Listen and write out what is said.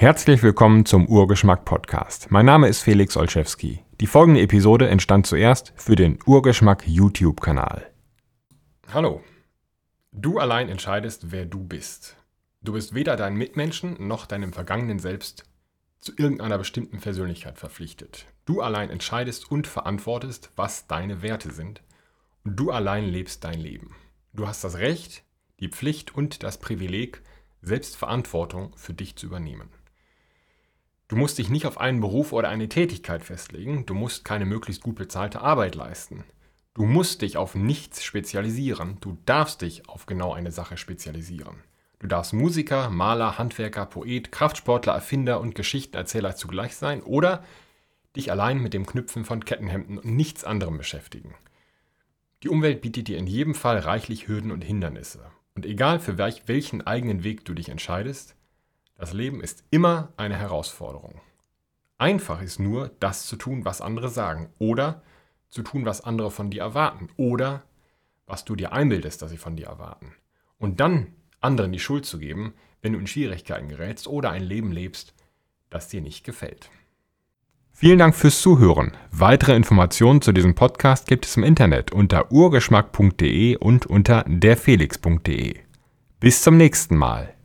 Herzlich willkommen zum Urgeschmack Podcast. Mein Name ist Felix Olszewski. Die folgende Episode entstand zuerst für den Urgeschmack YouTube-Kanal. Hallo. Du allein entscheidest, wer du bist. Du bist weder deinen Mitmenschen noch deinem vergangenen Selbst zu irgendeiner bestimmten Persönlichkeit verpflichtet. Du allein entscheidest und verantwortest, was deine Werte sind. Und du allein lebst dein Leben. Du hast das Recht, die Pflicht und das Privileg, selbst Verantwortung für dich zu übernehmen. Du musst dich nicht auf einen Beruf oder eine Tätigkeit festlegen, du musst keine möglichst gut bezahlte Arbeit leisten. Du musst dich auf nichts spezialisieren, du darfst dich auf genau eine Sache spezialisieren. Du darfst Musiker, Maler, Handwerker, Poet, Kraftsportler, Erfinder und Geschichtenerzähler zugleich sein oder dich allein mit dem Knüpfen von Kettenhemden und nichts anderem beschäftigen. Die Umwelt bietet dir in jedem Fall reichlich Hürden und Hindernisse. Und egal für welchen eigenen Weg du dich entscheidest, das Leben ist immer eine Herausforderung. Einfach ist nur, das zu tun, was andere sagen, oder zu tun, was andere von dir erwarten, oder was du dir einbildest, dass sie von dir erwarten. Und dann anderen die Schuld zu geben, wenn du in Schwierigkeiten gerätst oder ein Leben lebst, das dir nicht gefällt. Vielen Dank fürs Zuhören. Weitere Informationen zu diesem Podcast gibt es im Internet unter urgeschmack.de und unter derfelix.de. Bis zum nächsten Mal.